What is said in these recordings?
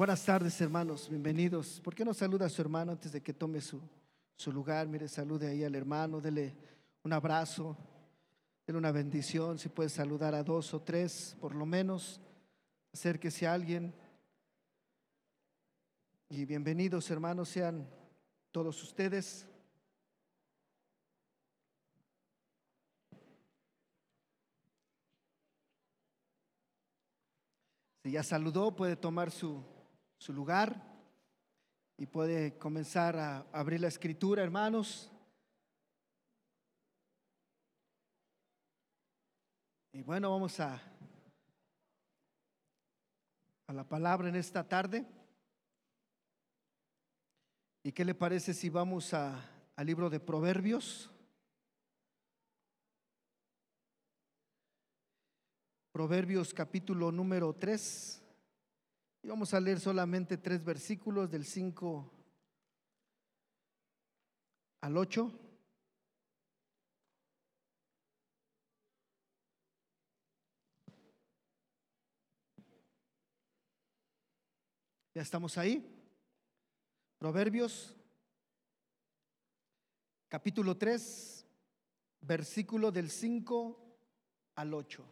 Buenas tardes, hermanos, bienvenidos. ¿Por qué no saluda a su hermano antes de que tome su, su lugar? Mire, salude ahí al hermano, dele un abrazo, dele una bendición. Si puede saludar a dos o tres, por lo menos, acérquese a alguien. Y bienvenidos, hermanos, sean todos ustedes. Si ya saludó, puede tomar su, su lugar y puede comenzar a abrir la escritura, hermanos. Y bueno, vamos a, a la palabra en esta tarde. ¿Y qué le parece si vamos a, al libro de Proverbios? Proverbios capítulo número 3. Y vamos a leer solamente tres versículos del 5 al 8. Ya estamos ahí. Proverbios capítulo 3, versículo del 5 al 8.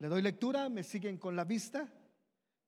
Le doy lectura, me siguen con la vista.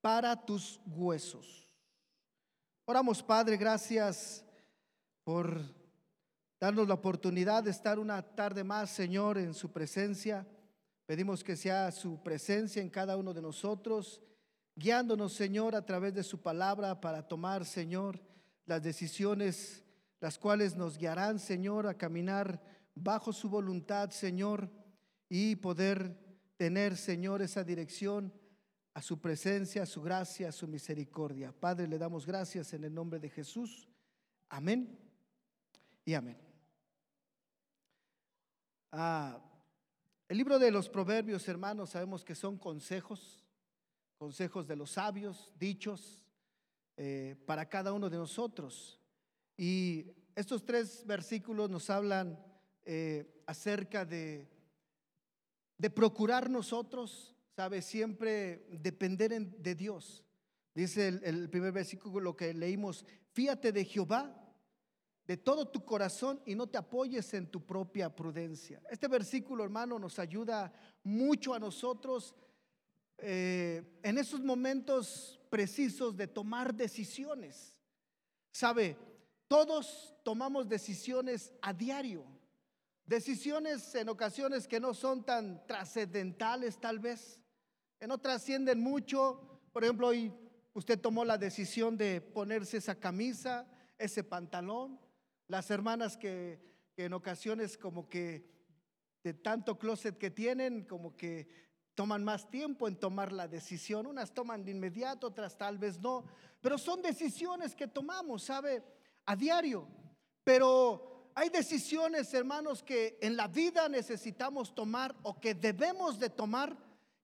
para tus huesos. Oramos, Padre, gracias por darnos la oportunidad de estar una tarde más, Señor, en su presencia. Pedimos que sea su presencia en cada uno de nosotros, guiándonos, Señor, a través de su palabra para tomar, Señor, las decisiones las cuales nos guiarán, Señor, a caminar bajo su voluntad, Señor, y poder tener, Señor, esa dirección a su presencia, a su gracia, a su misericordia. Padre, le damos gracias en el nombre de Jesús. Amén y amén. Ah, el libro de los proverbios, hermanos, sabemos que son consejos, consejos de los sabios, dichos eh, para cada uno de nosotros. Y estos tres versículos nos hablan eh, acerca de de procurar nosotros, ¿sabe? Siempre depender de Dios. Dice el, primer versículo que leímos, fíate de Jehová de todo tu corazón y no te apoyes en tu propia prudencia. Este versículo, hermano, nos ayuda mucho a nosotros eh, en esos momentos precisos de tomar decisiones. Sabe, todos tomamos decisiones a diario. Decisiones en ocasiones que no son tan trascendentales tal vez, que no trascienden mucho. Por ejemplo, hoy usted tomó la decisión de ponerse esa camisa, ese pantalón. Las hermanas que, en ocasiones como que de tanto closet que tienen, como que toman más tiempo en tomar la decisión. Unas toman de inmediato, otras tal vez no. Pero son decisiones que tomamos, ¿sabe? A diario. Pero hay decisiones, hermanos, que en la vida necesitamos tomar o que debemos de tomar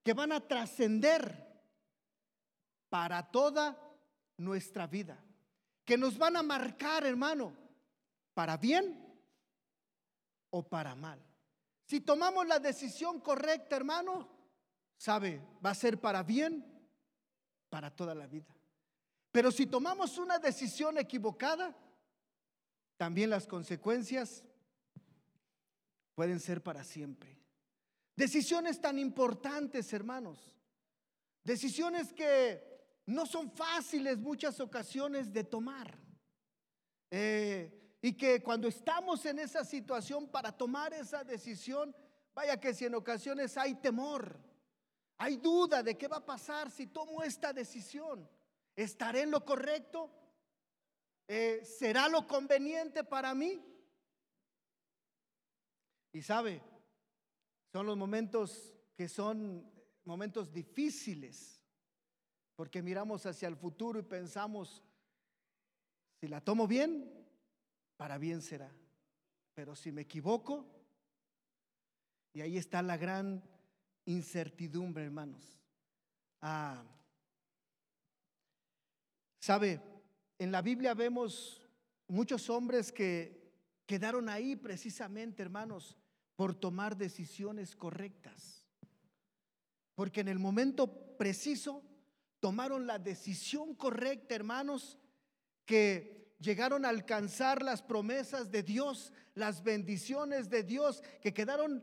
que van a trascender para toda nuestra vida. Que nos van a marcar, hermano, para bien o para mal. Si tomamos la decisión correcta, hermano, sabe, va a ser para bien para toda la vida. Pero si tomamos una decisión equivocada, también las consecuencias pueden ser para siempre. Decisiones tan importantes, hermanos. Decisiones que no son fáciles muchas ocasiones de tomar. Eh, y que cuando estamos en esa situación para tomar esa decisión, vaya que si en ocasiones hay temor, hay duda de qué va a pasar si tomo esta decisión. ¿Estaré en lo correcto? Eh, ¿será lo conveniente para mí? Y sabe, son los momentos que son momentos difíciles, porque miramos hacia el futuro y pensamos, si la tomo bien, para bien será. Pero si me equivoco, y ahí está la gran incertidumbre, hermanos. Ah, Sabe, en la Biblia vemos muchos hombres que quedaron ahí precisamente, hermanos, por tomar decisiones correctas. Porque en el momento preciso tomaron la decisión correcta, hermanos, que llegaron a alcanzar las promesas de Dios, las bendiciones de Dios, que quedaron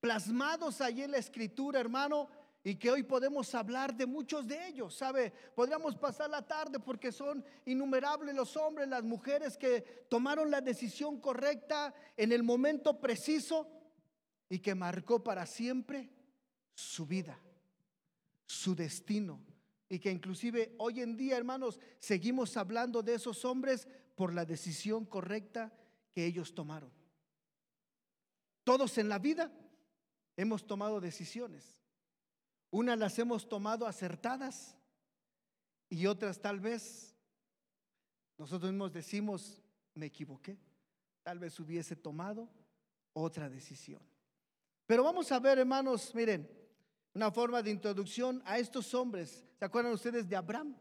plasmados allí en la escritura, hermano, y que hoy podemos hablar de muchos de ellos, ¿sabe? Podríamos pasar la tarde porque son innumerables los hombres, las mujeres que tomaron la decisión correcta en el momento preciso y que marcó para siempre su vida, su destino. Y que inclusive hoy en día, hermanos, seguimos hablando de esos hombres por la decisión correcta que ellos tomaron. Todos en la vida hemos tomado decisiones. Unas las hemos tomado acertadas y otras tal vez nosotros mismos decimos, me equivoqué. Tal vez hubiese tomado otra decisión. Pero vamos a ver, hermanos, miren, una forma de introducción a estos hombres. ¿Se acuerdan ustedes de Abraham?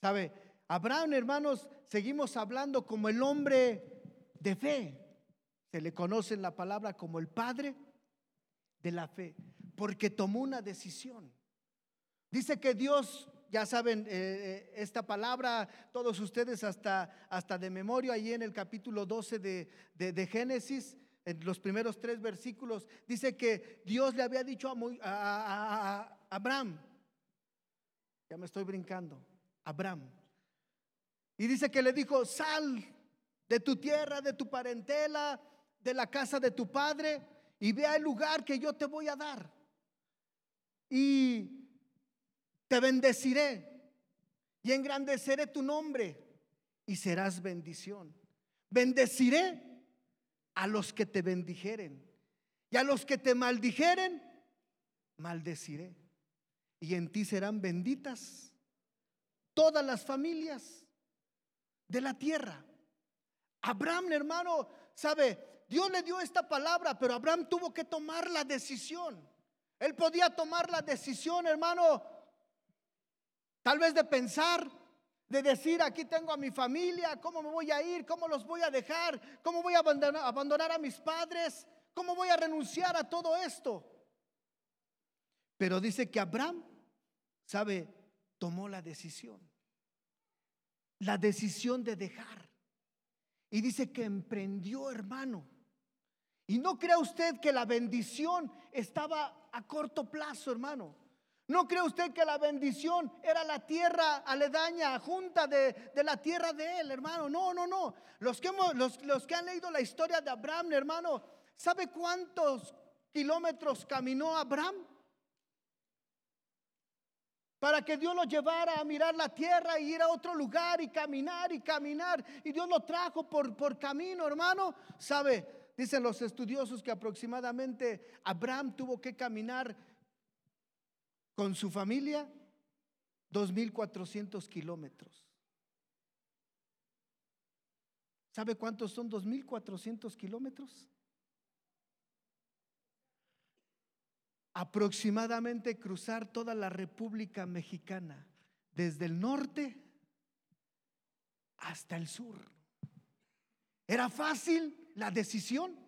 ¿Sabe? Abraham, hermanos, seguimos hablando como el hombre de fe. Se le conoce en la palabra como el padre de la fe porque tomó una decisión. Dice que Dios, ya saben, eh, eh, esta palabra, todos ustedes hasta, hasta de memoria, ahí en el capítulo 12 de, de, Génesis, en los primeros tres versículos, dice que Dios le había dicho a, a, a Abraham, ya me estoy brincando, Abraham, y dice que le dijo, sal de tu tierra, de tu parentela, de la casa de tu padre, y ve al lugar que yo te voy a dar y te bendeciré y engrandeceré tu nombre y serás bendición. Bendeciré a los que te bendijeren y a los que te maldijeren, maldeciré. Y en ti serán benditas todas las familias de la tierra. Abraham, hermano, sabe, Dios le dio esta palabra, pero Abraham tuvo que tomar la decisión. Él podía tomar la decisión, hermano, tal vez de pensar, de decir, aquí tengo a mi familia, ¿cómo me voy a ir? ¿Cómo los voy a dejar? ¿Cómo voy a abandonar, a mis padres? ¿Cómo voy a renunciar a todo esto? Pero dice que Abraham, ¿sabe? Tomó la decisión. La decisión de dejar. Y dice que emprendió, hermano. Y no crea usted que la bendición estaba a corto plazo, hermano. ¿No cree usted que la bendición era la tierra aledaña, junta de, la tierra de él, hermano? No, no, no. Los que, los, los que han leído la historia de Abraham, hermano, ¿sabe cuántos kilómetros caminó Abraham? Para que Dios lo llevara a mirar la tierra y ir a otro lugar y caminar y caminar. Y Dios lo trajo por, por camino, hermano. ¿Sabe? Dicen los estudiosos que aproximadamente Abraham tuvo que caminar con su familia 2.400 kilómetros. ¿Sabe cuántos son 2.400 kilómetros? Aproximadamente cruzar toda la República Mexicana, desde el norte hasta el sur. ¿Era fácil? La decisión.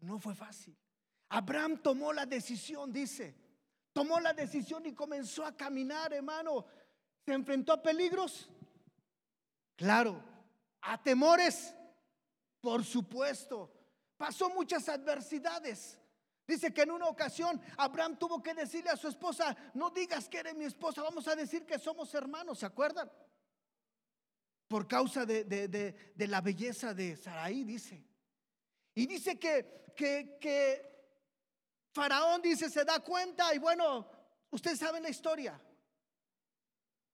No fue fácil. Abraham tomó la decisión, dice. Tomó la decisión y comenzó a caminar, hermano. ¿Se enfrentó a peligros? Claro. ¿A temores? Por supuesto. Pasó muchas adversidades. Dice que en una ocasión Abraham tuvo que decirle a su esposa, no digas que eres mi esposa, vamos a decir que somos hermanos, ¿se acuerdan? Por causa de, la belleza de Saraí, dice. Y dice que, que, que Faraón dice, se da cuenta y bueno, ustedes saben la historia.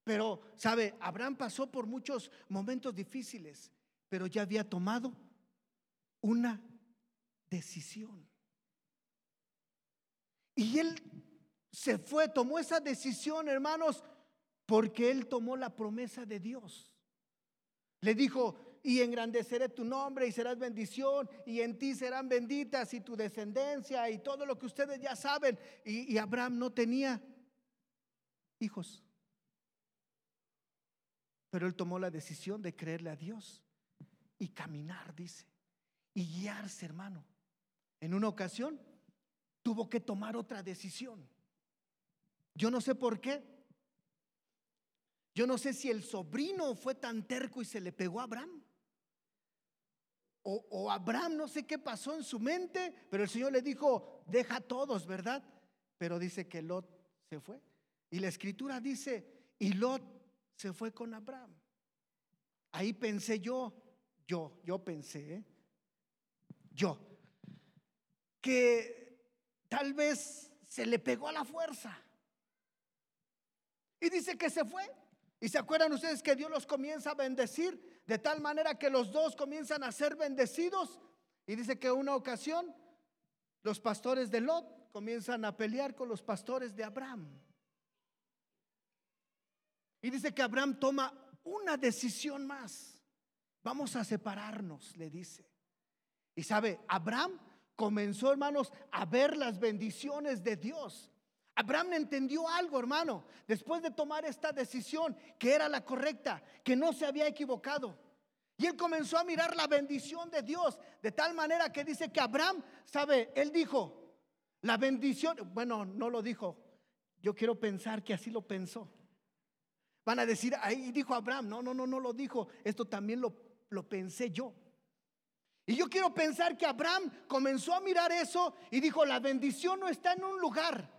Pero, ¿sabe? Abraham pasó por muchos momentos difíciles, pero ya había tomado una decisión. Y él se fue, tomó esa decisión, hermanos, porque él tomó la promesa de Dios. Le dijo, y engrandeceré tu nombre y serás bendición y en ti serán benditas y tu descendencia y todo lo que ustedes ya saben. Y, Abraham no tenía hijos. Pero él tomó la decisión de creerle a Dios y caminar, dice, y guiarse, hermano. En una ocasión tuvo que tomar otra decisión. Yo no sé por qué. Yo no sé si el sobrino fue tan terco y se le pegó a Abraham. O, Abraham, no sé qué pasó en su mente, pero el Señor le dijo, deja a todos, ¿verdad? Pero dice que Lot se fue. Y la escritura dice, y Lot se fue con Abraham. Ahí pensé yo, yo, yo pensé, ¿eh? yo, que tal vez se le pegó a la fuerza. Y dice que se fue. ¿Y se acuerdan ustedes que Dios los comienza a bendecir? de tal manera que los dos comienzan a ser bendecidos. Y dice que una ocasión los pastores de Lot comienzan a pelear con los pastores de Abraham. Y dice que Abraham toma una decisión más. Vamos a separarnos, le dice. Y sabe, Abraham comenzó, hermanos, a ver las bendiciones de Dios. Abraham entendió algo, hermano, después de tomar esta decisión que era la correcta, que no se había equivocado. Y él comenzó a mirar la bendición de Dios, de tal manera que dice que Abraham, sabe, él dijo, la bendición, bueno, no lo dijo, yo quiero pensar que así lo pensó. Van a decir, ahí dijo Abraham, no, no, no, no lo dijo, esto también lo, lo pensé yo. Y yo quiero pensar que Abraham comenzó a mirar eso y dijo, la bendición no está en un lugar,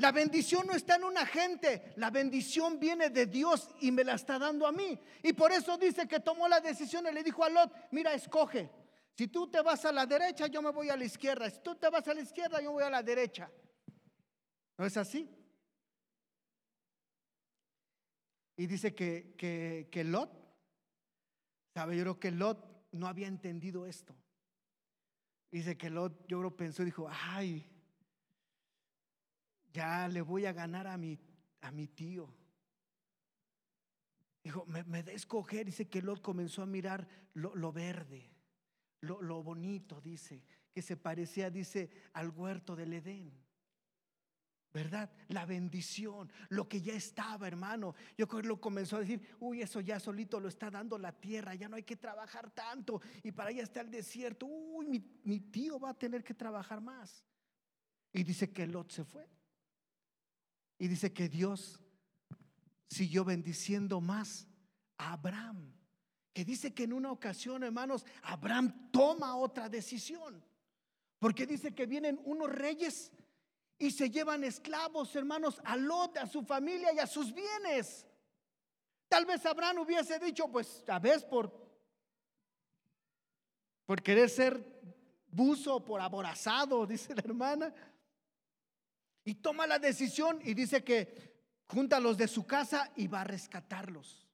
la bendición no está en una gente, la bendición viene de Dios y me la está dando a mí. Y por eso dice que tomó la decisión y le dijo a Lot, mira, escoge. Si tú te vas a la derecha, yo me voy a la izquierda. Si tú te vas a la izquierda, yo voy a la derecha. ¿No es así? Y dice que, que, que Lot, sabe, yo creo que Lot no había entendido esto. Dice que Lot, yo creo, pensó y dijo, ay, ya le voy a ganar a mi, a mi tío. Dijo, me, me da escoger. Dice que Lot comenzó a mirar lo, verde, lo, lo, bonito, dice, que se parecía, dice, al huerto del Edén. ¿Verdad? La bendición, lo que ya estaba, hermano. Yo creo que lo comenzó a decir, uy, eso ya solito lo está dando la tierra, ya no hay que trabajar tanto. Y para allá está el desierto, uy, mi, mi tío va a tener que trabajar más. Y dice que Lot se fue. Y dice que Dios siguió bendiciendo más a Abraham. Que dice que en una ocasión, hermanos, Abraham toma otra decisión. Porque dice que vienen unos reyes y se llevan esclavos, hermanos, a Lot, a su familia y a sus bienes. Tal vez Abraham hubiese dicho, pues, a vez por, por querer ser buzo, por aborazado, dice la hermana. Y toma la decisión y dice que junta a los de su casa y va a rescatarlos.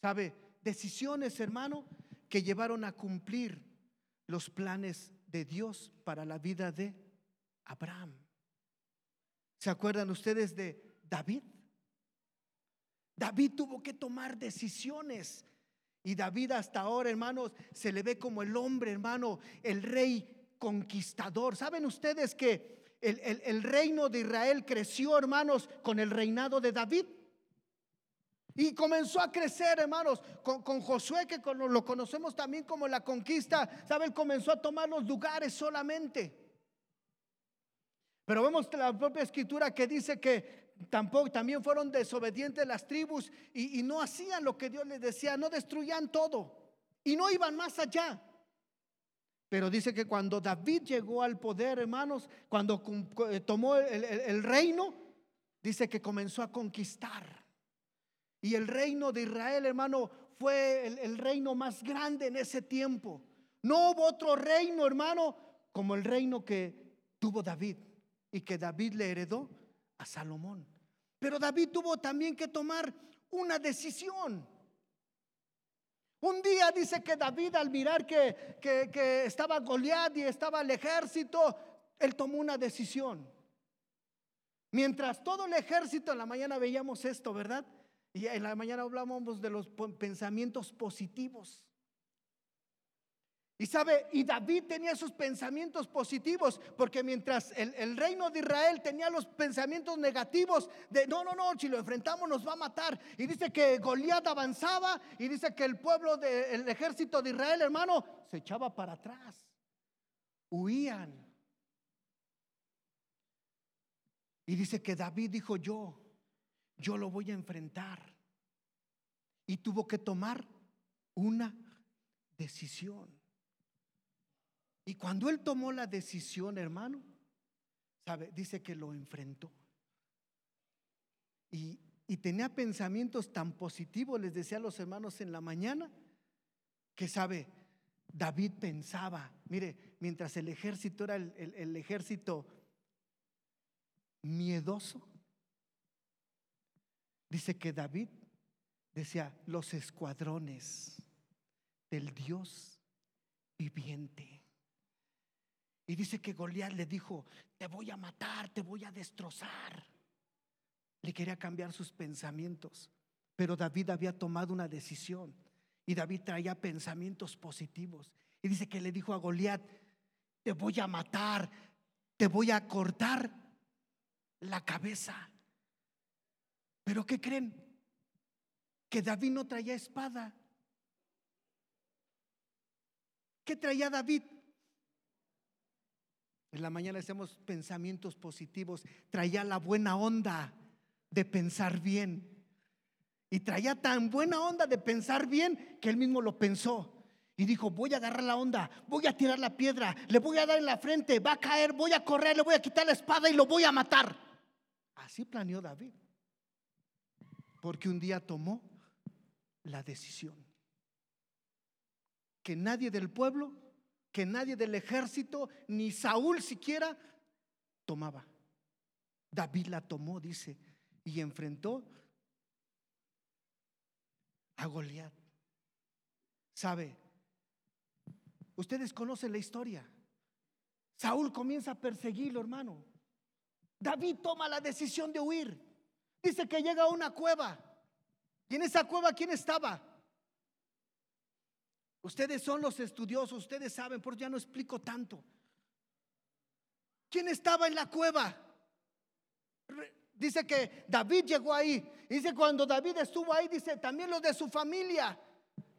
¿Sabe? Decisiones, hermano, que llevaron a cumplir los planes de Dios para la vida de Abraham. ¿Se acuerdan ustedes de David? David tuvo que tomar decisiones. Y David hasta ahora, hermanos, se le ve como el hombre, hermano, el rey conquistador. ¿Saben ustedes que el, reino de Israel creció, hermanos, con el reinado de David. Y comenzó a crecer, hermanos, con, Josué, que lo conocemos también como la conquista, ¿sabe? comenzó a tomar los lugares solamente. Pero vemos la propia escritura que dice que tampoco, también fueron desobedientes las tribus y, y no hacían lo que Dios les decía, no destruían todo y no iban más allá. Pero dice que cuando David llegó al poder, hermanos, cuando eh, tomó el, reino, dice que comenzó a conquistar. Y el reino de Israel, hermano, fue el, reino más grande en ese tiempo. No hubo otro reino, hermano, como el reino que tuvo David y que David le heredó a Salomón. Pero David tuvo también que tomar una decisión. Un día dice que David al mirar que, que, estaba Goliat y estaba el ejército, él tomó una decisión. Mientras todo el ejército, en la mañana veíamos esto, ¿verdad? Y en la mañana hablábamos de los pensamientos positivos. Y sabe, y David tenía sus pensamientos positivos, porque mientras el, reino de Israel tenía los pensamientos negativos de no, no, no, si lo enfrentamos nos va a matar. Y dice que Goliat avanzaba y dice que el pueblo del ejército de Israel, hermano, se echaba para atrás, huían. Y dice que David dijo yo, yo lo voy a enfrentar. Y tuvo que tomar una decisión. Y cuando él tomó la decisión, hermano, sabe, dice que lo enfrentó. Y, y tenía pensamientos tan positivos, les decía a los hermanos en la mañana, que sabe, David pensaba, mire, mientras el ejército era el, el ejército miedoso, dice que David decía, los escuadrones del Dios viviente. Y dice que Goliat le dijo, te voy a matar, te voy a destrozar. Le quería cambiar sus pensamientos, pero David había tomado una decisión y David traía pensamientos positivos. Y dice que le dijo a Goliat, te voy a matar, te voy a cortar la cabeza. Pero ¿qué creen? Que David no traía espada. ¿Qué traía David? En la mañana hacemos pensamientos positivos. Traía la buena onda de pensar bien. Y traía tan buena onda de pensar bien que él mismo lo pensó. Y dijo, voy a agarrar la onda, voy a tirar la piedra, le voy a dar en la frente, va a caer, voy a correr, le voy a quitar la espada y lo voy a matar. Así planeó David. Porque un día tomó la decisión. Que nadie del pueblo que nadie del ejército, ni Saúl siquiera, tomaba. David la tomó, dice, y enfrentó a Goliat. ¿Sabe? Ustedes conocen la historia. Saúl comienza a perseguirlo, hermano. David toma la decisión de huir. Dice que llega a una cueva. Y en esa cueva, ¿quién estaba? Ustedes son los estudiosos, ustedes saben, por ya no explico tanto. ¿Quién estaba en la cueva? Dice que David llegó ahí. Dice cuando David estuvo ahí, dice también los de su familia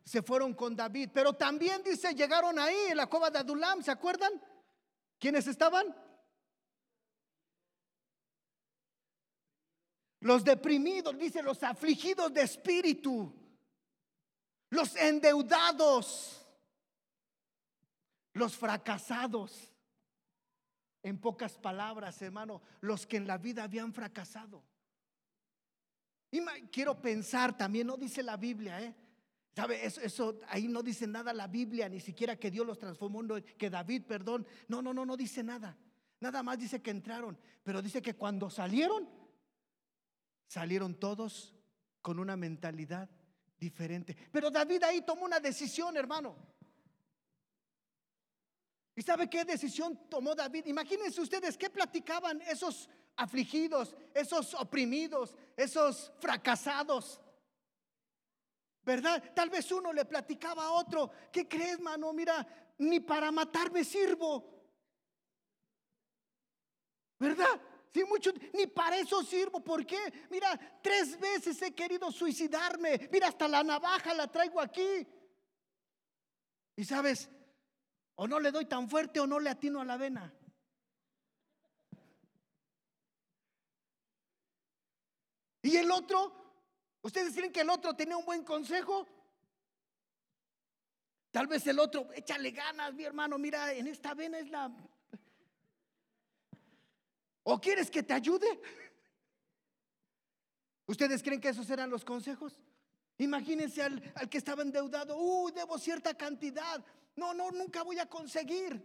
se fueron con David. Pero también dice, llegaron ahí en la cueva de Adulam, ¿se acuerdan? ¿Quiénes estaban? Los deprimidos, dice, los afligidos de espíritu los endeudados, los fracasados. En pocas palabras, hermano, los que en la vida habían fracasado. Y quiero pensar también, no dice la Biblia, ¿eh? ¿Sabe? Eso, eso, ahí no dice nada la Biblia, ni siquiera que Dios los transformó, que David, perdón. No, no, no, no dice nada. Nada más dice que entraron, pero dice que cuando salieron, salieron todos con una mentalidad diferente. Pero David ahí tomó una decisión, hermano. ¿Y sabe qué decisión tomó David? Imagínense ustedes qué platicaban esos afligidos, esos oprimidos, esos fracasados. ¿Verdad? Tal vez uno le platicaba a otro, ¿qué crees, mano? Mira, ni para matarme sirvo. ¿Verdad? Sí, mucho, ni para eso sirvo. ¿Por qué? Mira, tres veces he querido suicidarme. Mira, hasta la navaja la traigo aquí. Y sabes, o no le doy tan fuerte o no le atino a la vena. Y el otro, ¿ustedes creen que el otro tenía un buen consejo? Tal vez el otro, échale ganas, mi hermano, mira, en esta vena es la ¿O quieres que te ayude? ¿Ustedes creen que esos eran los consejos? Imagínense al, que estaba endeudado, uy, debo cierta cantidad. No, no, nunca voy a conseguir.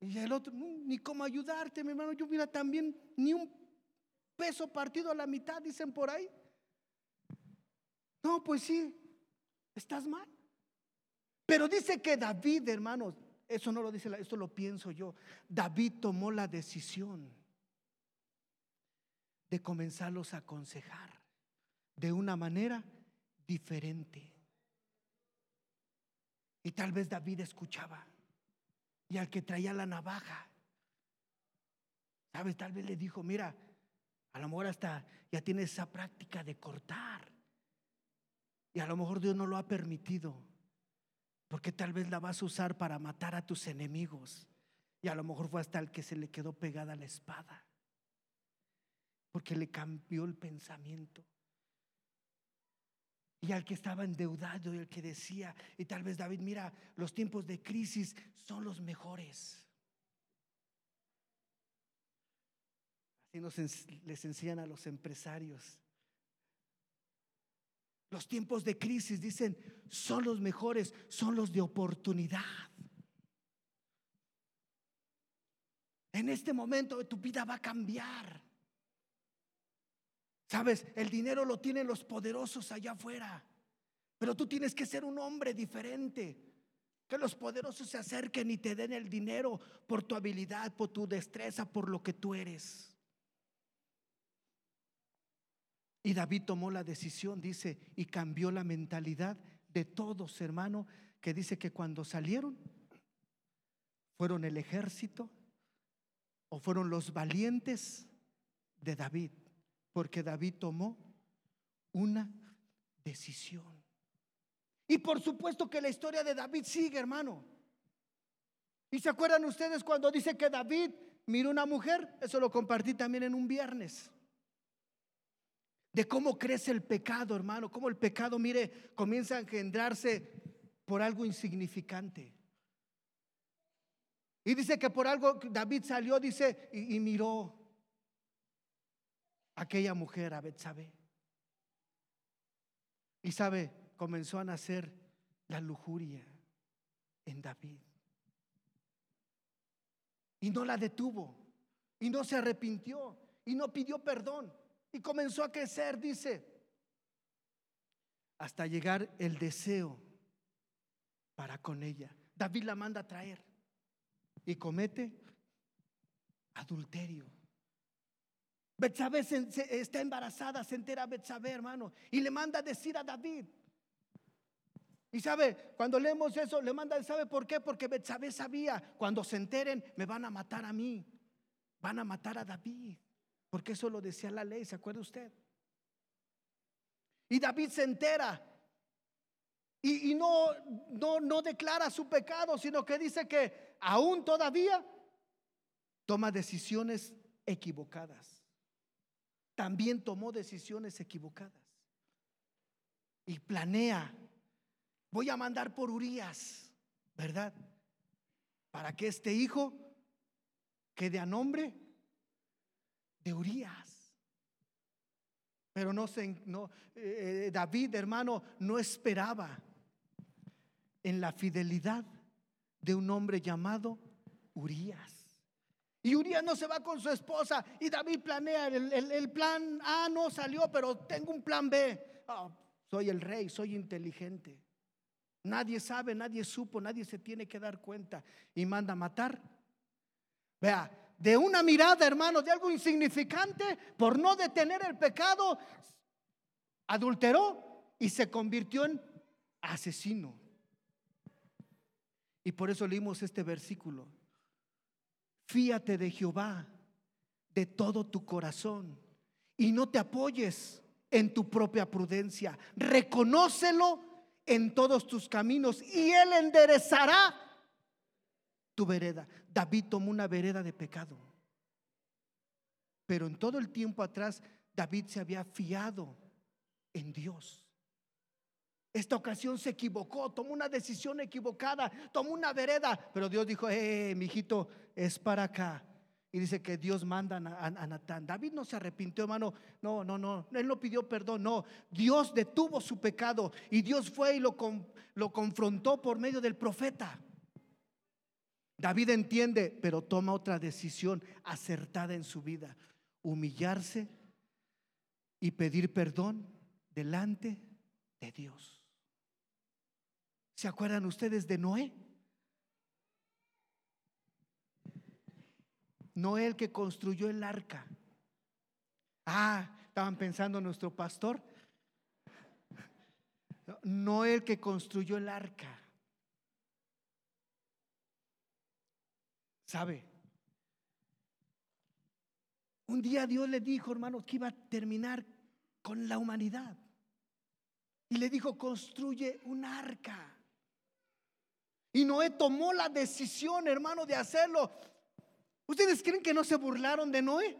Y el otro, ni cómo ayudarte, mi hermano. Yo mira también, ni un peso partido a la mitad, dicen por ahí. No, pues sí, estás mal. Pero dice que David, hermanos, Eso no lo dice, esto lo pienso yo. David tomó la decisión de comenzarlos a aconsejar de una manera diferente. Y tal vez David escuchaba. Y al que traía la navaja, ¿sabes? Tal vez le dijo, mira, a lo mejor hasta ya tiene esa práctica de cortar. Y a lo mejor Dios no lo ha permitido. Porque tal vez la vas a usar para matar a tus enemigos. Y a lo mejor fue hasta el que se le quedó pegada la espada. Porque le cambió el pensamiento. Y al que estaba endeudado y el que decía, y tal vez David, mira, los tiempos de crisis son los mejores. Así nos les enseñan a los empresarios. Los tiempos de crisis, dicen, son los mejores, son los de oportunidad. En este momento tu vida va a cambiar. Sabes, el dinero lo tienen los poderosos allá afuera, pero tú tienes que ser un hombre diferente. Que los poderosos se acerquen y te den el dinero por tu habilidad, por tu destreza, por lo que tú eres. Y David tomó la decisión, dice, y cambió la mentalidad de todos, hermano, que dice que cuando salieron, fueron el ejército o fueron los valientes de David porque David tomó una decisión. Y por supuesto que la historia de David sigue, hermano. ¿Y se acuerdan ustedes cuando dice que David miró una mujer? Eso lo compartí también en un viernes. De cómo crece el pecado, hermano. Cómo el pecado, mire, comienza a engendrarse por algo insignificante. Y dice que por algo David salió, dice, y, y miró aquella mujer a Betsabé. Y sabe, comenzó a nacer la lujuria en David. Y no la detuvo. Y no se arrepintió. Y no pidió perdón. Y comenzó a crecer, dice. Hasta llegar el deseo para con ella. David la manda a traer. Y comete adulterio. Betsabé está embarazada, se entera Betsabé, hermano, y le manda a decir a David. Y sabe, cuando leemos eso, le manda, ¿sabe por qué? Porque Betsabé sabía, cuando se enteren, me van a matar a mí, van a matar a David, porque eso lo decía la ley, ¿se acuerda usted? Y David se entera y, no, no declara su pecado, sino que dice que aún todavía toma decisiones equivocadas también tomó decisiones equivocadas. Y planea, voy a mandar por Urias, ¿verdad? Para que este hijo quede a nombre de Urias. Pero no se, no, eh, David, hermano, no esperaba en la fidelidad de un hombre llamado Urias. Y Urias no se va con su esposa y David planea, el, plan A no salió, pero tengo un plan B. Ah, soy el rey, soy inteligente. Nadie sabe, nadie supo, nadie se tiene que dar cuenta y manda a matar. Vea, de una mirada, hermano, de algo insignificante, por no detener el pecado, adulteró y se convirtió en asesino. Y por eso leímos este versículo. Fíate de Jehová de todo tu corazón y no te apoyes en tu propia prudencia. Reconócelo en todos tus caminos y Él enderezará tu vereda. David tomó una vereda de pecado. Pero en todo el tiempo atrás, David se había fiado en Dios. Esta ocasión se equivocó, tomó una decisión equivocada, tomó una vereda, pero Dios dijo, eh, mi hijito, es para acá. Y dice que Dios manda a, Natán. David no se arrepintió, hermano. No, no, no. Él no pidió perdón. No. Dios detuvo su pecado. Y Dios fue y lo, lo confrontó por medio del profeta. David entiende, pero toma otra decisión acertada en su vida. Humillarse y pedir perdón delante de Dios. ¿Se acuerdan ustedes de Noé? Noé el que construyó el arca. Ah, estaban pensando nuestro pastor. Noé el que construyó el arca. ¿Sabe? Un día Dios le dijo, hermano, que iba a terminar con la humanidad. Y le dijo, construye un arca. Y Noé tomó la decisión, hermano, de hacerlo. ¿Ustedes creen que no se burlaron de Noé?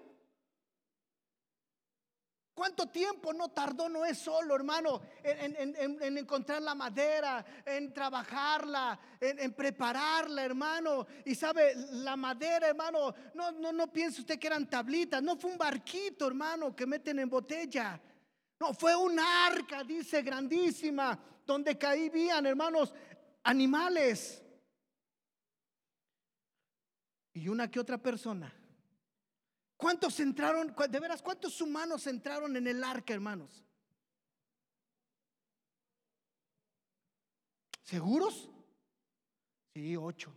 ¿Cuánto tiempo no tardó Noé solo, hermano, en, encontrar la madera, en trabajarla, en, prepararla, hermano? Y sabe, la madera, hermano, no, no, no piense usted que eran tablitas, no fue un barquito, hermano, que meten en botella. No, fue un arca, dice, grandísima, donde caían, hermanos, animales. Y una que otra persona ¿Cuántos entraron, de veras, cuántos humanos entraron en el arca, hermanos? ¿Seguros? Sí, ocho.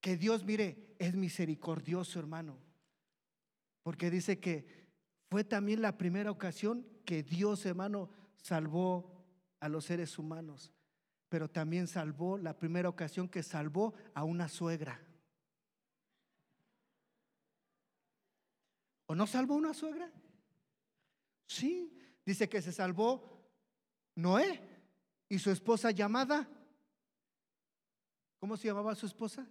Que Dios, mire, es misericordioso, hermano. Porque dice que fue también la primera ocasión que Dios, hermano, salvó a los seres humanos. Pero también salvó la primera ocasión que salvó a una suegra. ¿O no salvó una suegra? Sí, dice que se salvó Noé y su esposa llamada. ¿Cómo se llamaba su esposa?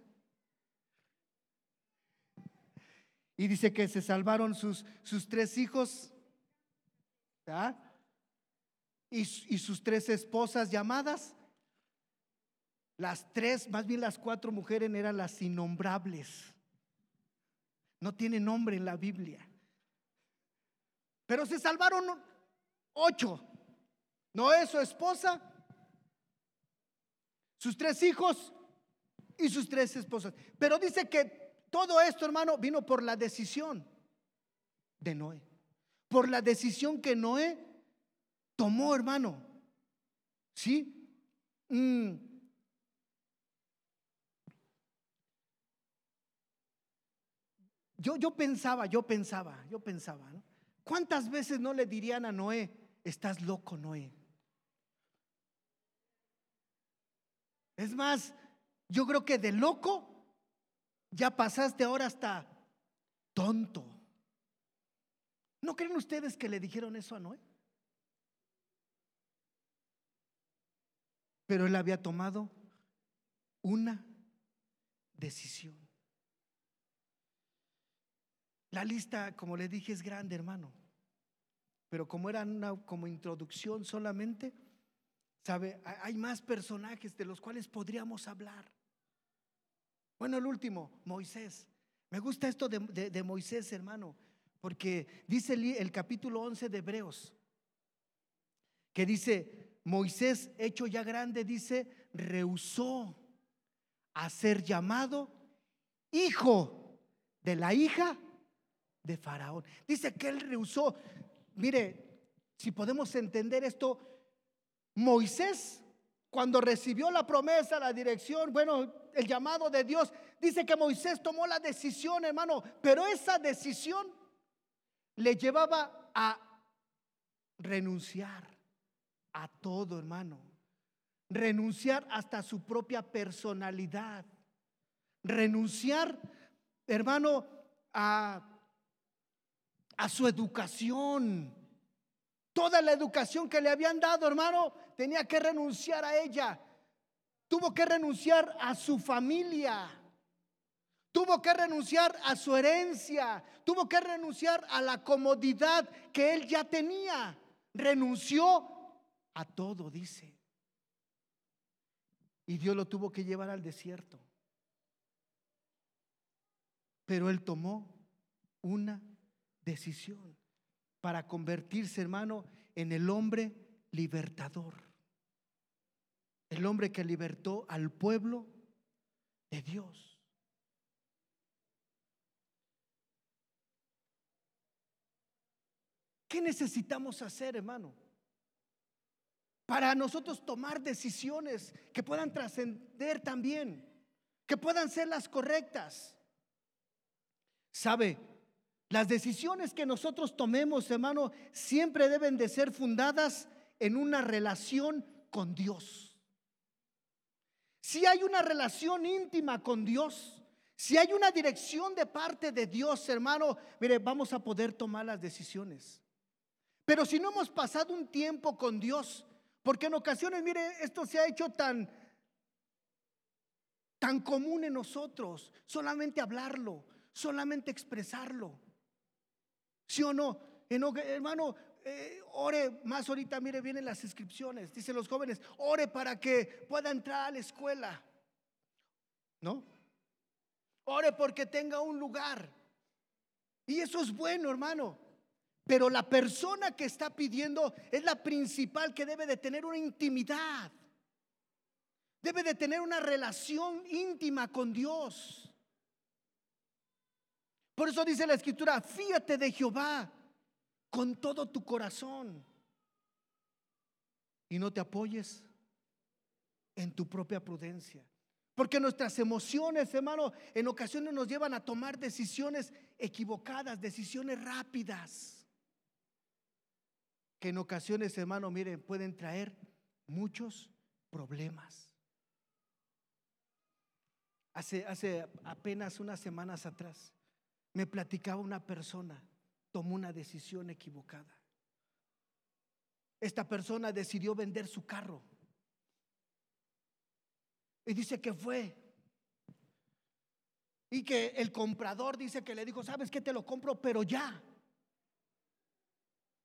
Y dice que se salvaron sus, sus tres hijos y, y sus tres esposas llamadas. Las tres, más bien las cuatro mujeres eran las innombrables. No tiene nombre en la Biblia. Pero se salvaron ocho. Noé, su esposa, sus tres hijos y sus tres esposas. Pero dice que todo esto, hermano, vino por la decisión de Noé. Por la decisión que Noé tomó, hermano. ¿Sí? Mm. Yo, yo pensaba, yo pensaba, yo pensaba, ¿no? ¿Cuántas veces no le dirían a Noé, estás loco, Noé? Es más, yo creo que de loco ya pasaste ahora hasta tonto. ¿No creen ustedes que le dijeron eso a Noé? Pero él había tomado una decisión. La lista, como le dije, es grande, hermano. Pero como era una como introducción solamente, sabe, hay más personajes de los cuales podríamos hablar. Bueno, el último, Moisés. Me gusta esto de, Moisés, hermano, porque dice el, el capítulo 11 de Hebreos, que dice, Moisés, hecho ya grande, dice, rehusó a ser llamado hijo de la hija de Faraón. Dice que él rehusó. Mire, si podemos entender esto, Moisés, cuando recibió la promesa, la dirección, bueno, el llamado de Dios, dice que Moisés tomó la decisión, hermano, pero esa decisión le llevaba a renunciar a todo, hermano. Renunciar hasta su propia personalidad. Renunciar, hermano, a a su educación. Toda la educación que le habían dado, hermano, tenía que renunciar a ella. Tuvo que renunciar a su familia. Tuvo que renunciar a su herencia. Tuvo que renunciar a la comodidad que él ya tenía. Renunció a todo, dice. Y Dios lo tuvo que llevar al desierto. Pero él tomó una decisión para convertirse, hermano, en el hombre libertador. El hombre que libertó al pueblo de Dios. ¿Qué necesitamos hacer, hermano? Para nosotros tomar decisiones que puedan trascender también, que puedan ser las correctas. ¿Sabe? Las decisiones que nosotros tomemos, hermano, siempre deben de ser fundadas en una relación con Dios. Si hay una relación íntima con Dios, si hay una dirección de parte de Dios, hermano, mire, vamos a poder tomar las decisiones. Pero si no hemos pasado un tiempo con Dios, porque en ocasiones, mire, esto se ha hecho tan tan común en nosotros, solamente hablarlo, solamente expresarlo. ¿Sí o no? Hermano, eh, ore más ahorita, mire, vienen las inscripciones, dicen los jóvenes, ore para que pueda entrar a la escuela. ¿No? Ore porque tenga un lugar. Y eso es bueno, hermano. Pero la persona que está pidiendo es la principal que debe de tener una intimidad. Debe de tener una relación íntima con Dios. Por eso dice la escritura, fíate de Jehová con todo tu corazón y no te apoyes en tu propia prudencia. Porque nuestras emociones, hermano, en ocasiones nos llevan a tomar decisiones equivocadas, decisiones rápidas, que en ocasiones, hermano, miren, pueden traer muchos problemas. Hace, hace apenas unas semanas atrás me platicaba una persona, tomó una decisión equivocada. Esta persona decidió vender su carro. Y dice que fue. Y que el comprador dice que le dijo, sabes que te lo compro, pero ya.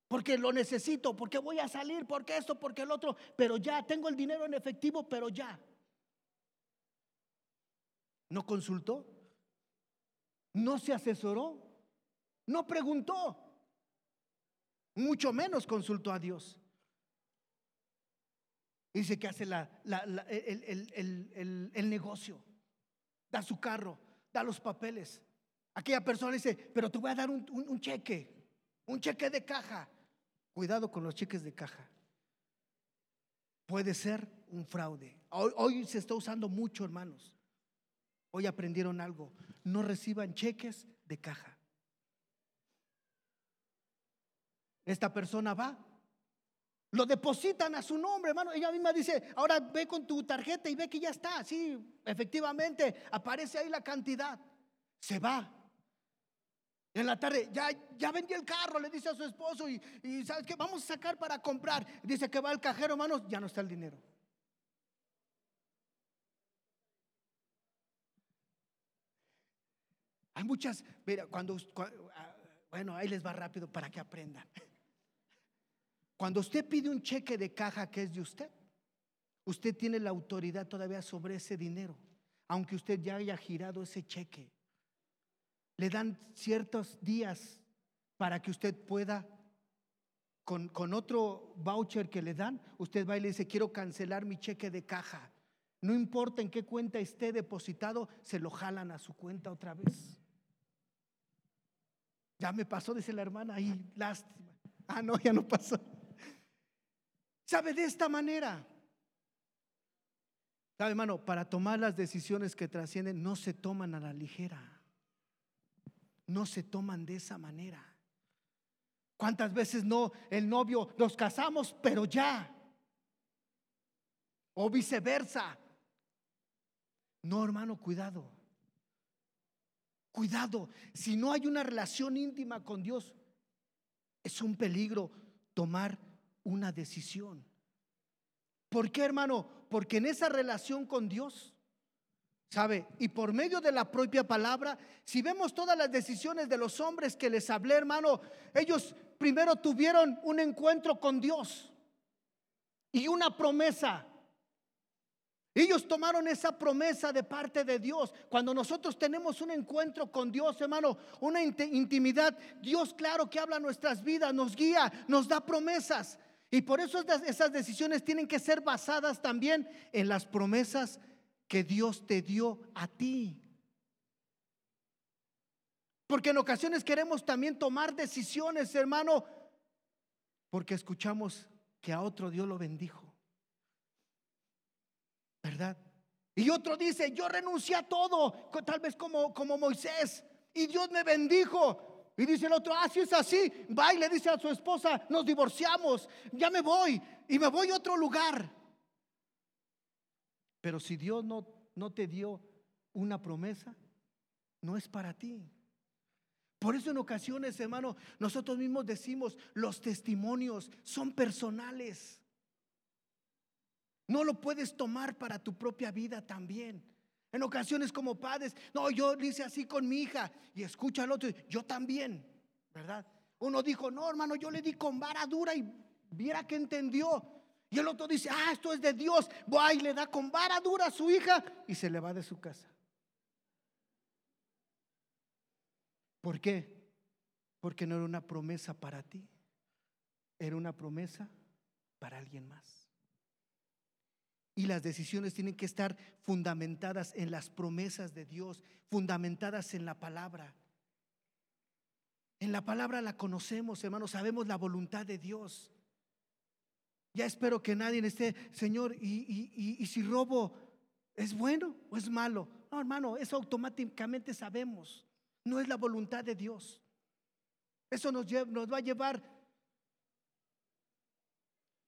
Porque lo necesito, porque voy a salir, porque esto, porque el otro, pero ya, tengo el dinero en efectivo, pero ya. ¿No consultó? ¿No se asesoró? ¿No preguntó? Mucho menos consultó a Dios. Dice que hace el, negocio, da su carro, da los papeles. Aquella persona dice, pero te voy a dar un, cheque, un cheque de caja. Cuidado con los cheques de caja. Puede ser un fraude. Hoy se está usando mucho, hermanos. Hoy aprendieron algo. No reciban cheques de caja. Esta persona va, lo depositan a su nombre, hermano. Ella misma dice, ahora ve con tu tarjeta y ve que ya está. Sí, efectivamente, aparece ahí la cantidad. Se va. En la tarde, ya, ya vendió el carro, le dice a su esposo y, y ¿sabes qué? Vamos a sacar para comprar. Dice que va al cajero, hermanos, ya no está el dinero. Muchas, mira, cuando, ah, bueno, ahí les va rápido para que aprendan. Cuando usted pide un cheque de caja que es de usted, usted tiene la autoridad todavía sobre ese dinero, aunque usted ya haya girado ese cheque. Le dan ciertos días para que usted pueda, con, con otro voucher que le dan, usted va y le dice, quiero cancelar mi cheque de caja. No importa en qué cuenta esté depositado, se lo jalan a su cuenta otra vez. Ya me pasó, dice la hermana, ahí, lástima. Ah, no, ya no pasó. ¿Sabe de esta manera? ¿Sabe, hermano? Para tomar las decisiones que trascienden, no se toman a la ligera. No se toman de esa manera. ¿Cuántas veces no el novio nos casamos, pero ya? O viceversa. No, hermano, cuidado. Cuidado, si no hay una relación íntima con Dios, es un peligro tomar una decisión. ¿Por qué, hermano? Porque en esa relación con Dios, ¿sabe? Y por medio de la propia palabra, si vemos todas las decisiones de los hombres que les hablé, hermano, ellos primero tuvieron un encuentro con Dios y una promesa. Ellos tomaron esa promesa de parte de Dios. Cuando nosotros tenemos un encuentro con Dios, hermano, una intimidad, Dios claro que habla nuestras vidas, nos guía, nos da promesas. Y por eso esas decisiones tienen que ser basadas también en las promesas que Dios te dio a ti. Porque en ocasiones queremos también tomar decisiones, hermano, porque escuchamos que a otro Dios lo bendijo. ¿Verdad? Y otro dice, yo renuncié a todo, tal vez como, como Moisés. y Dios me bendijo. Y dice el otro, ah, si es así, va y le dice a su esposa, nos divorciamos, ya me voy y me voy a otro lugar. Pero si Dios no, no te dio una promesa, no es para ti. Por eso en ocasiones, hermano, nosotros mismos decimos, los testimonios son personales. No lo puedes tomar para tu propia vida también. En ocasiones como padres, no, yo hice así con mi hija y escucha al otro, yo también, ¿verdad? Uno dijo, no, hermano, yo le di con vara dura y viera que entendió. Y el otro dice, ah, esto es de Dios. Va y le da con vara dura a su hija y se le va de su casa. ¿Por qué? Porque no era una promesa para ti, era una promesa para alguien más. Y las decisiones tienen que estar fundamentadas en las promesas de Dios, fundamentadas en la palabra. En la palabra la conocemos, hermanos, sabemos la voluntad de Dios. Ya espero que nadie esté, Señor, y, y si robo, ¿es bueno o es malo? No, hermano, eso automáticamente sabemos. No es la voluntad de Dios. Eso nos, nos va a llevar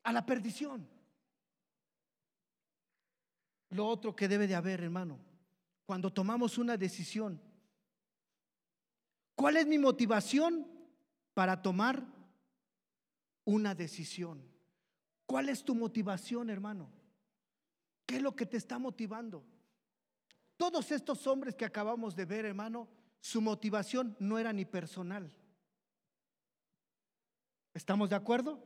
a la perdición. Lo otro que debe de haber, hermano, cuando tomamos una decisión, ¿cuál es mi motivación para tomar una decisión? ¿Cuál es tu motivación, hermano? ¿Qué es lo que te está motivando? Todos estos hombres que acabamos de ver, hermano, su motivación no era ni personal. ¿Estamos de acuerdo?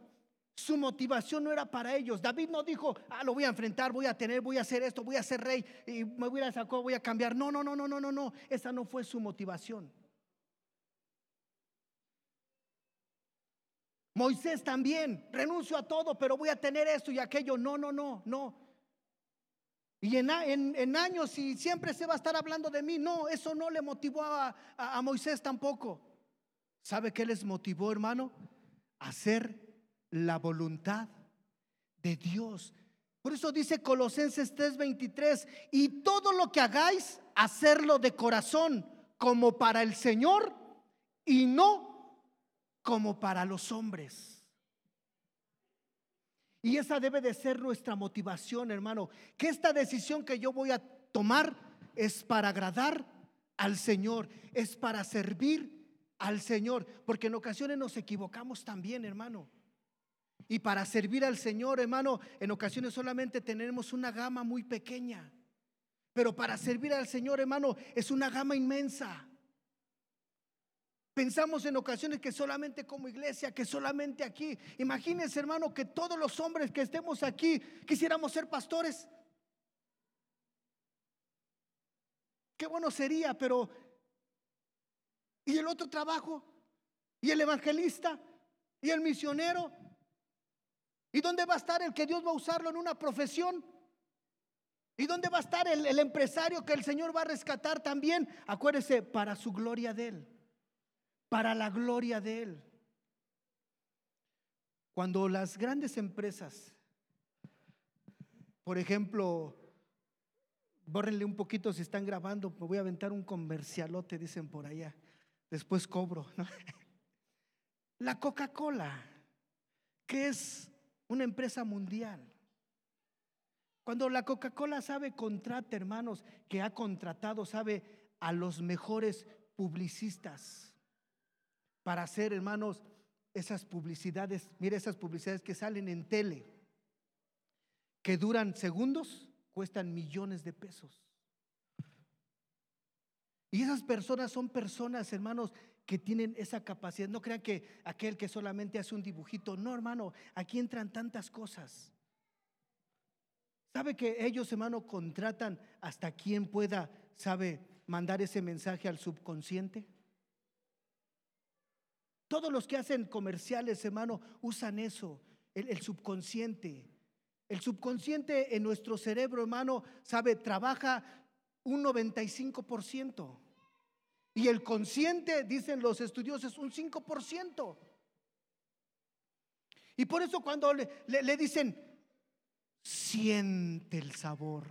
Su motivación no era para ellos. David no dijo, ah, lo voy a enfrentar, voy a tener, voy a hacer esto, voy a ser rey y me voy a sacar, voy a cambiar. No, no, no, no, no, no, no. Esa no fue su motivación. Moisés también, renuncio a todo, pero voy a tener esto y aquello. No, no, no, no. Y en, años y siempre se va a estar hablando de mí. No, eso no le motivó a, a, Moisés tampoco. ¿Sabe qué les motivó, hermano? Hacer la voluntad de Dios. Por eso dice Colosenses 3:23, y todo lo que hagáis, hacerlo de corazón, como para el Señor y no como para los hombres. Y esa debe de ser nuestra motivación, hermano. Que esta decisión que yo voy a tomar es para agradar al Señor, es para servir al Señor, porque en ocasiones nos equivocamos también, hermano. Y para servir al Señor, hermano, en ocasiones solamente tenemos una gama muy pequeña. Pero para servir al Señor, hermano, es una gama inmensa. Pensamos en ocasiones que solamente como iglesia, que solamente aquí. Imagínense, hermano, que todos los hombres que estemos aquí quisiéramos ser pastores. Qué bueno sería, pero ¿y el otro trabajo? ¿Y el evangelista? ¿Y el misionero? ¿Y dónde va a estar el que Dios va a usarlo en una profesión? ¿Y dónde va a estar el, empresario que el Señor va a rescatar también? Acuérdese, para su gloria de Él para la gloria de Él. Cuando las grandes empresas, por ejemplo, bórrenle un poquito si están grabando, me voy a aventar un comercialote, dicen por allá, después cobro. La Coca-Cola, que es una empresa mundial. Cuando la Coca-Cola sabe contrata, hermanos, que ha contratado, sabe, a los mejores publicistas para hacer, hermanos, esas publicidades, mire esas publicidades que salen en tele, que duran segundos, cuestan millones de pesos. Y esas personas son personas, hermanos, que tienen esa capacidad. No crean que aquel que solamente hace un dibujito, no, hermano, aquí entran tantas cosas. ¿Sabe que ellos, hermano, contratan hasta quien pueda, sabe, mandar ese mensaje al subconsciente? Todos los que hacen comerciales, hermano, usan eso, el, subconsciente. El subconsciente en nuestro cerebro, hermano, sabe, trabaja un 95%. Y el consciente, dicen los estudiosos, un 5%. Y por eso cuando le, dicen, siente el sabor,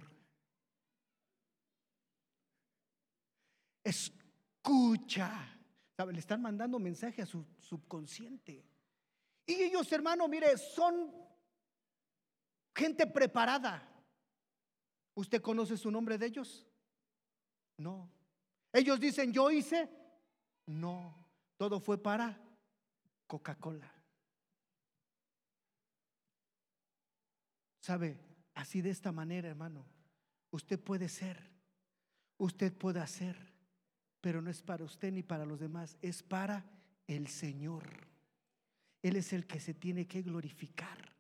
escucha. Le están mandando mensaje a su subconsciente. Y ellos, hermano, mire, son gente preparada. ¿Usted conoce su nombre de ellos? No. Ellos dicen, yo hice. No. Todo fue para Coca-Cola. ¿Sabe? Así de esta manera, hermano, usted puede ser, usted puede hacer, pero no es para usted ni para los demás, es para el Señor. Él es el que se tiene que glorificar.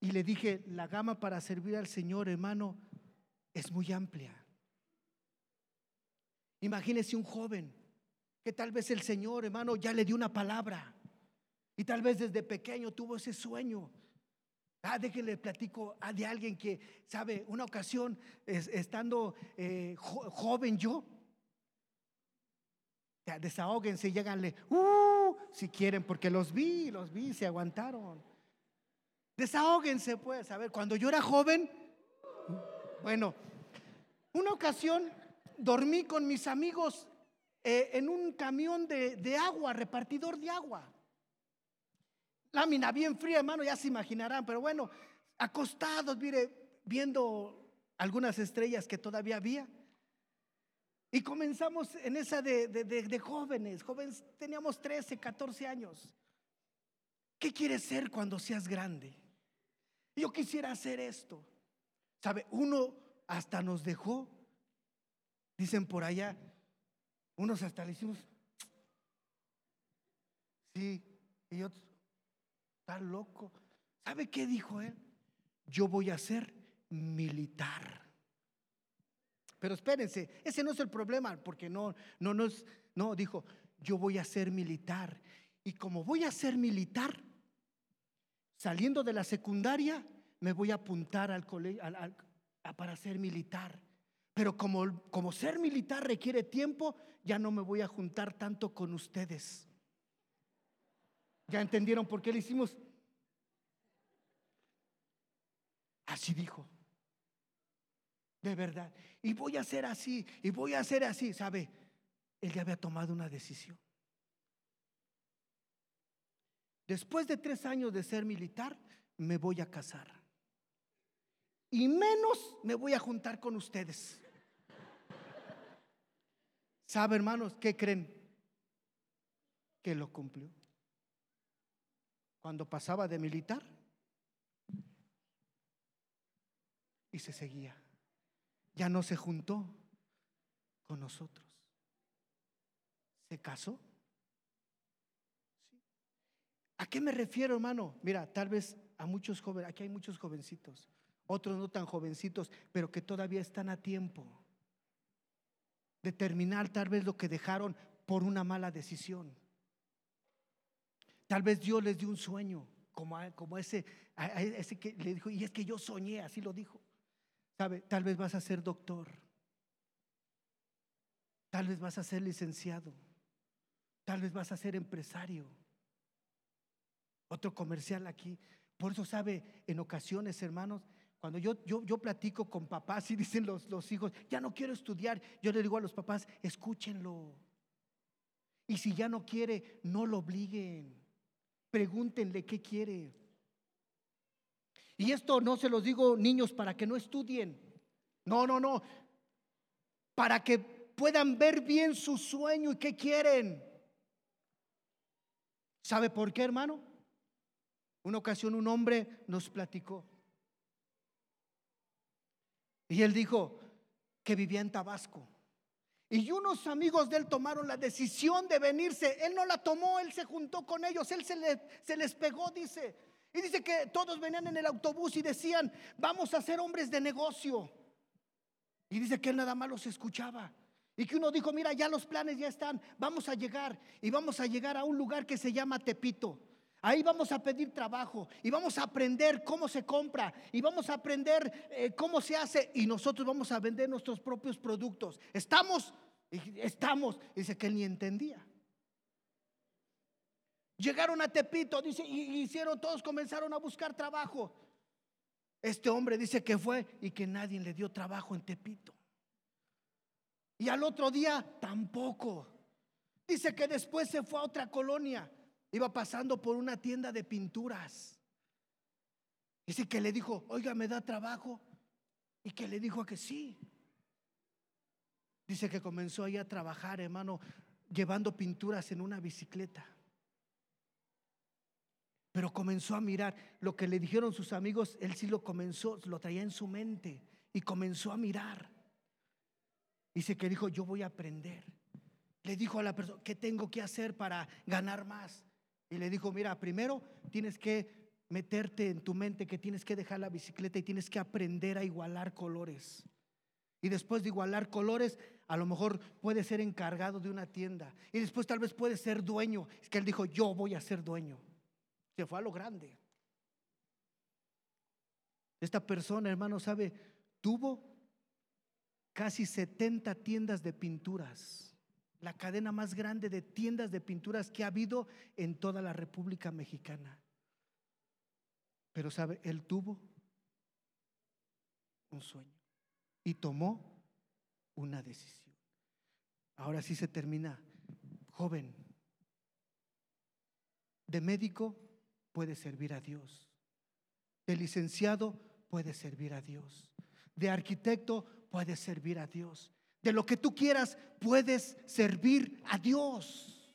Y le dije, la gama para servir al Señor, hermano, es muy amplia. Imagínese un joven que tal vez el Señor, hermano, ya le dio una palabra. Y tal vez desde pequeño tuvo ese sueño. Ah, déjenle platico a de alguien que, sabe, una ocasión, estando eh, joven yo, desahóguense, lleganle, uh, si quieren, porque los vi, los vi, se aguantaron. Desahóguense, pues, a ver, cuando yo era joven, bueno, una ocasión dormí con mis amigos eh, en un camión de, de agua, repartidor de agua. Lámina bien fría, hermano, ya se imaginarán, pero bueno, acostados, mire, viendo algunas estrellas que todavía había. Y comenzamos en esa de, de, jóvenes, jóvenes, teníamos 13, 14 años. ¿Qué quieres ser cuando seas grande? Yo quisiera hacer esto. ¿Sabe? Uno hasta nos dejó, dicen por allá, unos hasta le hicimos, sí, y otros, está loco. ¿Sabe qué dijo él? Yo voy a ser militar. Pero espérense, ese no es el problema, porque no, no, no es, no, dijo, yo voy a ser militar. Y como voy a ser militar, saliendo de la secundaria, me voy a apuntar al colegio para ser militar. Pero como, como ser militar requiere tiempo, ya no me voy a juntar tanto con ustedes. ¿Ya entendieron por qué le hicimos? Así dijo de verdad. Y voy a hacer así, y voy a hacer así, ¿sabe? Él ya había tomado una decisión. Después de tres años de ser militar, me voy a casar. Y menos me voy a juntar con ustedes. ¿Sabe, hermanos, qué creen? Que lo cumplió. Cuando pasaba de militar y se seguía ya no se juntó con nosotros. ¿Se casó? ¿A qué me refiero, hermano? Mira, tal vez a muchos jóvenes, aquí hay muchos jovencitos, otros no tan jovencitos, pero que todavía están a tiempo de terminar tal vez lo que dejaron por una mala decisión. Tal vez Dios les dio un sueño, como, como ese, ese que le dijo, y es que yo soñé, así lo dijo. ¿Sabe? Tal vez vas a ser doctor. Tal vez vas a ser licenciado. Tal vez vas a ser empresario. Otro comercial aquí. Por eso sabe, en ocasiones, hermanos, cuando yo, yo, yo platico con papás y dicen los, los hijos, ya no quiero estudiar, yo le digo a los papás, escúchenlo. Y si ya no quiere, no lo obliguen. Pregúntenle qué quiere. Y esto no se los digo niños para que no estudien. No, no, no. Para que puedan ver bien su sueño y qué quieren. ¿Sabe por qué, hermano? Una ocasión un hombre nos platicó. Y él dijo que vivía en Tabasco. Y unos amigos de él tomaron la decisión de venirse. Él no la tomó, él se juntó con ellos, él se, les pegó, dice. Y dice que todos venían en el autobús y decían, vamos a ser hombres de negocio. Y dice que él nada más los escuchaba. Y que uno dijo, mira, ya los planes ya están, vamos a llegar y vamos a llegar a un lugar que se llama Tepito. Ahí vamos a pedir trabajo y vamos a aprender cómo se compra y vamos a aprender eh, cómo se hace y nosotros vamos a vender nuestros propios productos. ¿Estamos? Estamos. Dice que él ni entendía. Llegaron a Tepito, dice, y hicieron, todos comenzaron a buscar trabajo. Este hombre dice que fue y que nadie le dio trabajo en Tepito. Y al otro día tampoco. Dice que después se fue a otra colonia. Iba pasando por una tienda de pinturas. Dice que le dijo, oiga, ¿me da trabajo? Y que le dijo que sí. Dice que comenzó ahí a trabajar, hermano, llevando pinturas en una bicicleta. Pero comenzó a mirar lo que le dijeron sus amigos, él sí lo comenzó, lo traía en su mente y comenzó a mirar. Dice que dijo, yo voy a aprender. Le dijo a la persona, ¿qué tengo que hacer para ganar más? Y le dijo, mira, primero tienes que meterte en tu mente que tienes que dejar la bicicleta y tienes que aprender a igualar colores. Y después de igualar colores, a lo mejor puede ser encargado de una tienda. Y después tal vez puede ser dueño. Es que él dijo, yo voy a ser dueño. Se fue a lo grande. Esta persona, hermano, sabe, tuvo casi 70 tiendas de pinturas. La cadena más grande de tiendas de pinturas que ha habido en toda la República Mexicana. Pero sabe, él tuvo un sueño y tomó una decisión. Ahora sí se termina. Joven, de médico puede servir a Dios. De licenciado puede servir a Dios. De arquitecto puede servir a Dios. De lo que tú quieras puedes servir a Dios.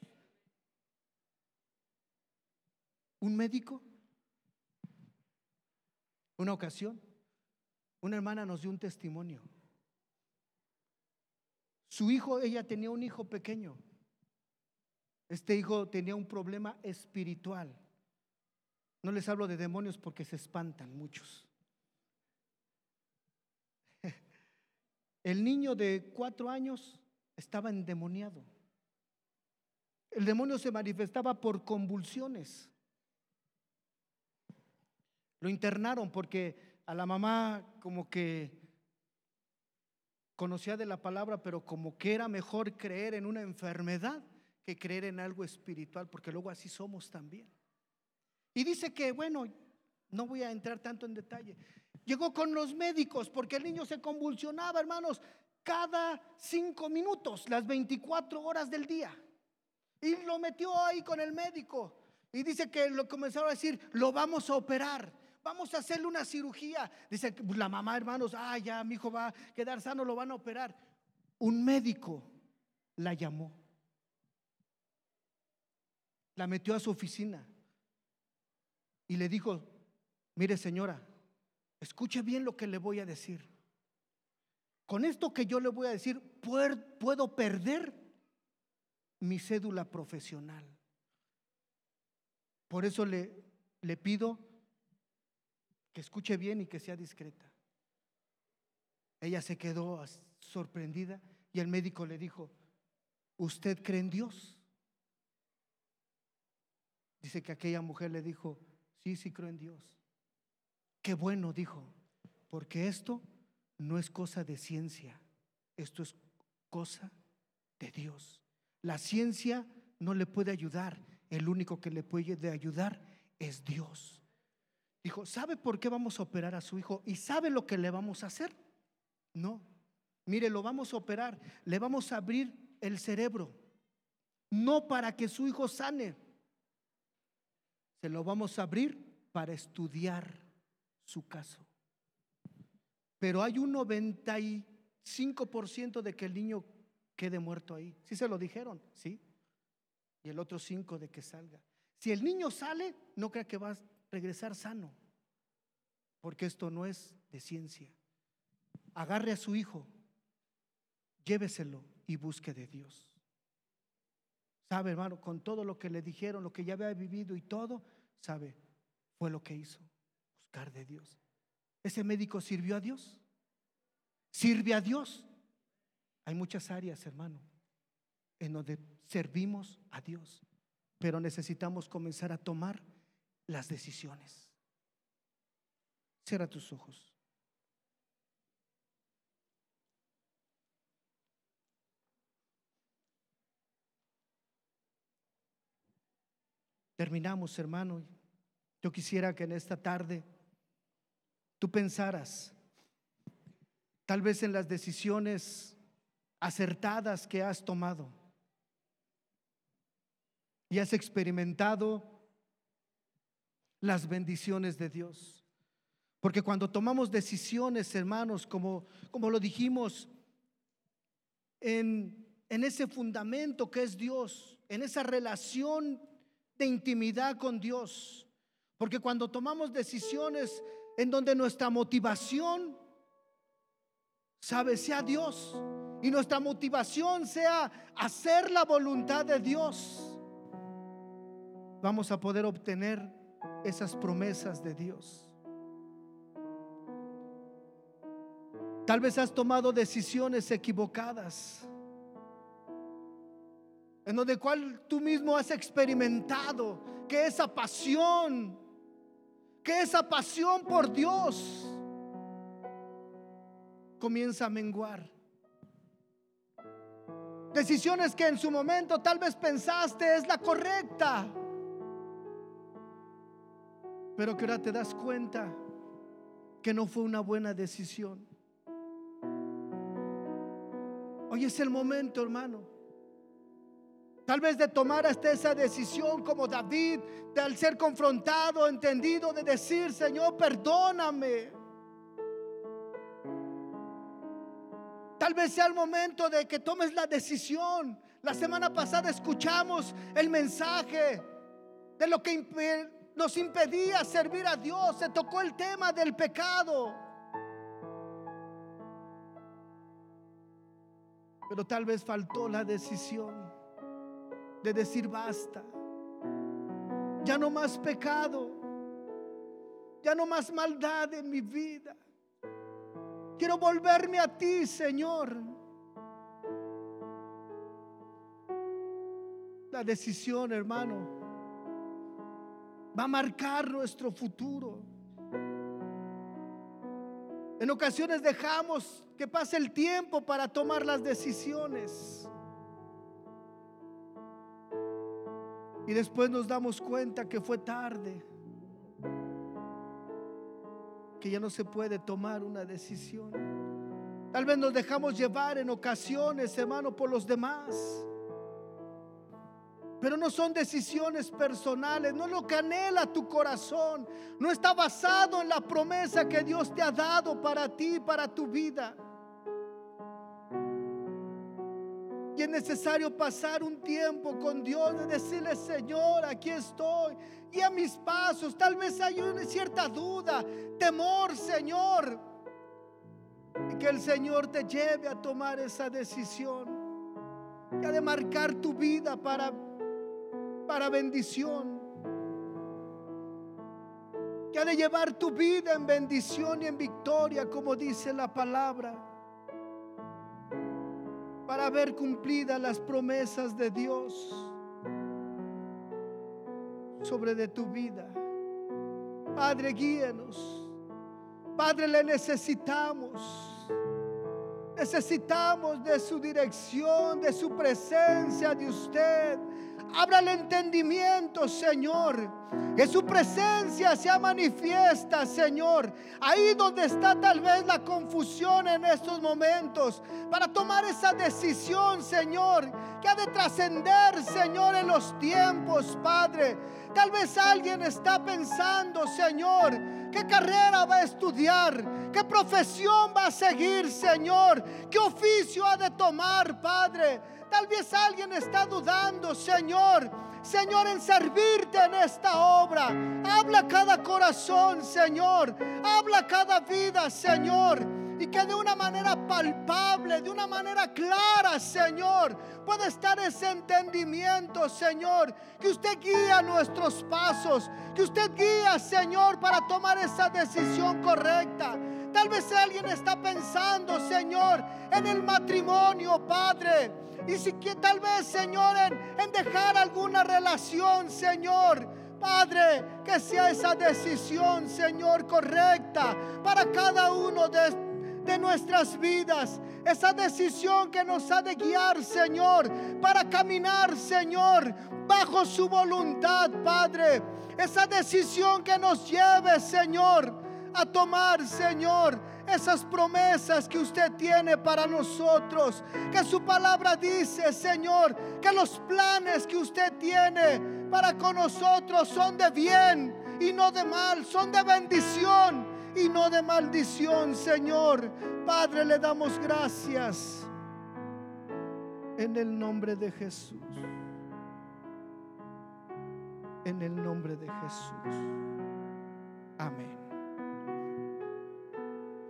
Un médico una ocasión, una hermana nos dio un testimonio. Su hijo, ella tenía un hijo pequeño. Este hijo tenía un problema espiritual. No les hablo de demonios porque se espantan muchos. El niño de cuatro años estaba endemoniado. El demonio se manifestaba por convulsiones. Lo internaron porque a la mamá como que conocía de la palabra, pero como que era mejor creer en una enfermedad que creer en algo espiritual, porque luego así somos también. Y dice que, bueno, no voy a entrar tanto en detalle. Llegó con los médicos porque el niño se convulsionaba, hermanos, cada cinco minutos, las 24 horas del día. Y lo metió ahí con el médico. Y dice que lo comenzaron a decir, lo vamos a operar vamos a hacerle una cirugía. Dice la mamá, hermanos, ah, ya mi hijo va a quedar sano, lo van a operar. Un médico la llamó. La metió a su oficina y le dijo, mire señora, escuche bien lo que le voy a decir. Con esto que yo le voy a decir, puedo perder mi cédula profesional. Por eso le, le pido que escuche bien y que sea discreta. Ella se quedó sorprendida y el médico le dijo, ¿usted cree en Dios? Dice que aquella mujer le dijo, sí, sí creo en Dios. Qué bueno, dijo, porque esto no es cosa de ciencia, esto es cosa de Dios. La ciencia no le puede ayudar, el único que le puede ayudar es Dios. Dijo, ¿sabe por qué vamos a operar a su hijo? ¿Y sabe lo que le vamos a hacer? No. Mire, lo vamos a operar. Le vamos a abrir el cerebro. No para que su hijo sane. Se lo vamos a abrir para estudiar su caso. Pero hay un 95% de que el niño quede muerto ahí. ¿Sí se lo dijeron? Sí. Y el otro 5% de que salga. Si el niño sale, no crea que va regresar sano, porque esto no es de ciencia. Agarre a su hijo, lléveselo y busque de Dios. Sabe, hermano, con todo lo que le dijeron, lo que ya había vivido y todo, sabe, fue lo que hizo, de Dios. ¿Ese médico sirvió a Dios? ¿Sirve a Dios? Hay muchas áreas, hermano, en donde servimos a Dios, pero necesitamos comenzar a tomar las decisiones. Cierra tus ojos. Terminamos, hermano. Yo quisiera que en esta tarde tú pensaras tal vez en las decisiones acertadas que has tomado y has experimentado las bendiciones de Dios. Porque cuando tomamos decisiones, hermanos, como, como lo dijimos, en, en ese fundamento que es Dios, en esa relación de intimidad con Dios. Porque cuando tomamos decisiones en donde nuestra motivación, sabe, sea Dios, y nuestra motivación sea hacer la voluntad de Dios, vamos a poder obtener esas promesas de Dios. Tal vez has tomado decisiones equivocadas, en donde cual tú mismo has experimentado que esa pasión, que esa pasión por Dios comienza a menguar. Decisiones que en su momento tal vez pensaste es la correcta, pero que ahora te das cuenta que no fue una buena decisión. Hoy es el momento, hermano. Tal vez de tomar hasta esa decisión como David, de al ser confrontado, entendido, de decir, Señor, perdóname. Tal vez sea el momento de que tomes la decisión. La semana pasada escuchamos el mensaje de lo que nos impedía servir a Dios. Se tocó el tema del pecado. Pero tal vez faltó la decisión de decir basta. Ya no más pecado. Ya no más maldad en mi vida. Quiero volverme a ti, Señor. La decisión, hermano, va a marcar nuestro futuro. En ocasiones dejamos que pase el tiempo para tomar las decisiones. Y después nos damos cuenta que fue tarde que ya no se puede tomar una decisión. Tal vez nos dejamos llevar en ocasiones, hermano, por los demás. Pero no son decisiones personales, no es lo que anhela tu corazón, no está basado en la promesa que Dios te ha dado para ti, para tu vida. Necesario pasar un tiempo con Dios, de decirle, Señor, aquí estoy. Y a mis pasos, tal vez hay una cierta duda, temor, Señor. Y que el Señor te lleve a tomar esa decisión. Que ha de marcar tu vida para, para bendición. Que ha de llevar tu vida en bendición y en victoria, como dice la palabra para ver cumplidas las promesas de Dios sobre de tu vida. Padre, guíenos. Padre, le necesitamos. Necesitamos de su dirección, de su presencia, de usted. Abra el entendimiento, Señor. Que su presencia sea manifiesta, Señor. Ahí donde está tal vez la confusión en estos momentos. Para tomar esa decisión, Señor. Que ha de trascender, Señor, en los tiempos, Padre. Tal vez alguien está pensando, Señor, qué carrera va a estudiar, qué profesión va a seguir, Señor, qué oficio ha de tomar, Padre. Tal vez alguien está dudando, Señor. Señor, en servirte en esta obra. Habla cada corazón, Señor. Habla cada vida, Señor. Y que de una manera palpable, de una manera clara, Señor, pueda estar ese entendimiento, Señor. Que usted guía nuestros pasos. Que usted guía, Señor, para tomar esa decisión correcta. Tal vez alguien está pensando, Señor, en el matrimonio, Padre. Y si que tal vez, Señor, en, dejar alguna relación, Señor. Padre, que sea esa decisión, Señor, correcta para cada uno de, de nuestras vidas. Esa decisión que nos ha de guiar, Señor, para caminar, Señor, bajo su voluntad, Padre. Esa decisión que nos lleve, Señor, a tomar, Señor, esas promesas que usted tiene para nosotros. Que su palabra dice, Señor, que los planes que usted tiene para con nosotros son de bien y no de mal, son de bendición y no de maldición, Señor. Padre, le damos gracias en el nombre de Jesús. En el nombre de Jesús. Amén.